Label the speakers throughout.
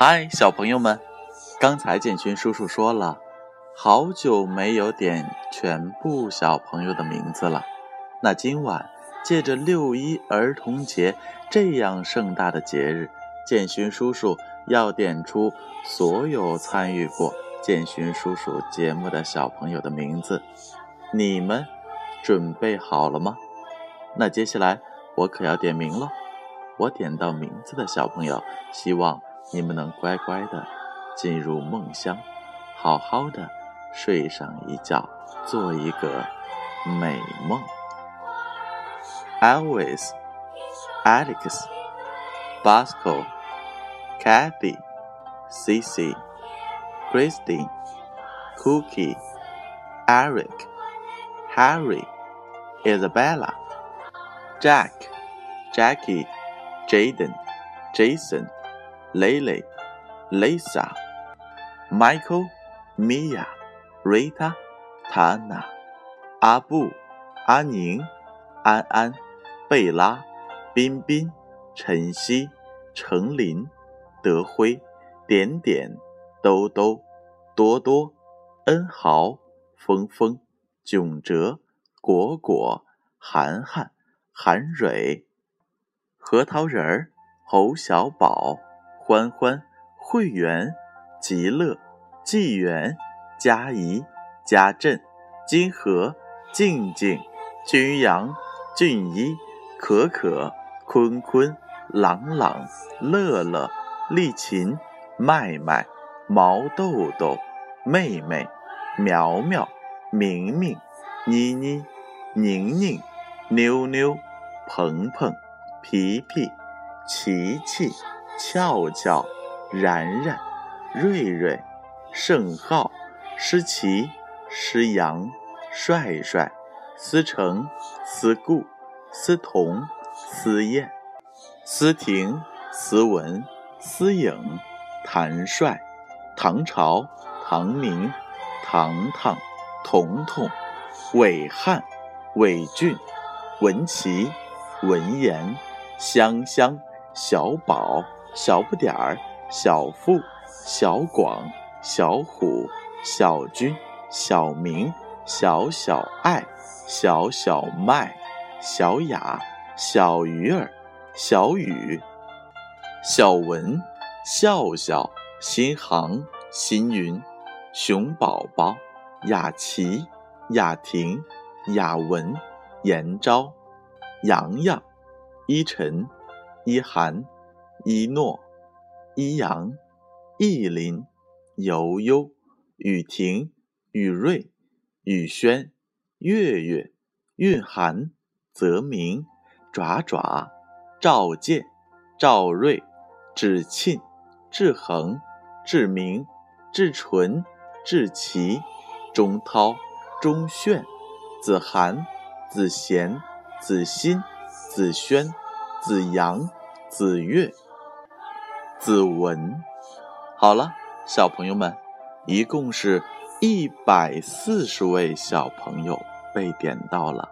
Speaker 1: 嗨，小朋友们，刚才建勋叔叔说了，好久没有点全部小朋友的名字了。那今晚借着六一儿童节这样盛大的节日，建勋叔叔要点出所有参与过建勋叔叔节目的小朋友的名字。你们准备好了吗？那接下来我可要点名了。我点到名字的小朋友，希望。你们能乖乖的进入梦乡，好好的睡上一觉，做一个美梦。Elvis、Alex、Bosco、Kathy、Cici、Christine、Cookie、Eric、Harry、Isabella、Jack、Jackie、Jaden、Jason。蕾蕾 lisa michael mia rita tana、阿布、阿宁、安安、贝拉、彬彬、晨曦、程琳、德辉、点点、兜兜、多多、恩豪、峰峰、囧哲、果果、涵涵、韩蕊、核桃仁儿、侯小宝。欢欢、会员、极乐、纪元、佳怡、家振、金河、静静、君阳、俊一、可可、坤坤、朗朗、乐乐、丽琴、麦麦、毛豆豆、妹妹、苗苗、明明、妮妮、宁宁、妞妞、鹏鹏、皮皮、琪琪。俏俏、然然、瑞瑞、盛浩、诗琪、诗阳、帅帅、思成、思顾、思彤、思燕、思婷、思文、思颖、谭帅、唐朝、唐明、糖糖、彤彤、伟汉、伟俊、文琪、文言、香香、小宝。小不点儿，小富，小广，小虎，小军，小明，小小爱，小小麦，小雅，小鱼儿，小雨，小文，笑笑，新航，新云，熊宝宝，雅琪，雅婷，雅文，严昭，洋洋，依晨，依涵。一诺、一阳、一林、悠悠、雨婷、雨瑞、雨轩、月月、蕴含、泽明、爪爪、赵健、赵瑞、芷沁、志恒、志明、志纯、志奇、钟涛、钟炫、子涵、子贤、子欣、子轩、子阳、子月。子文，好了，小朋友们，一共是一百四十位小朋友被点到了。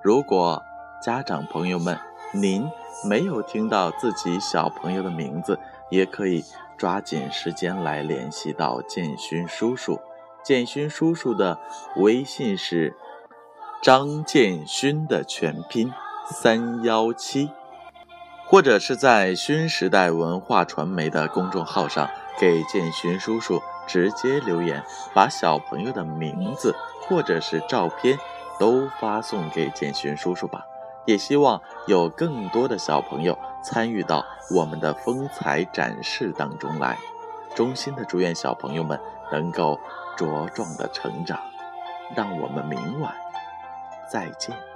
Speaker 1: 如果家长朋友们您没有听到自己小朋友的名字，也可以抓紧时间来联系到建勋叔叔。建勋叔叔的微信是张建勋的全拼三幺七。或者是在新时代文化传媒的公众号上给建勋叔叔直接留言，把小朋友的名字或者是照片都发送给建勋叔叔吧。也希望有更多的小朋友参与到我们的风采展示当中来。衷心的祝愿小朋友们能够茁壮的成长。让我们明晚再见。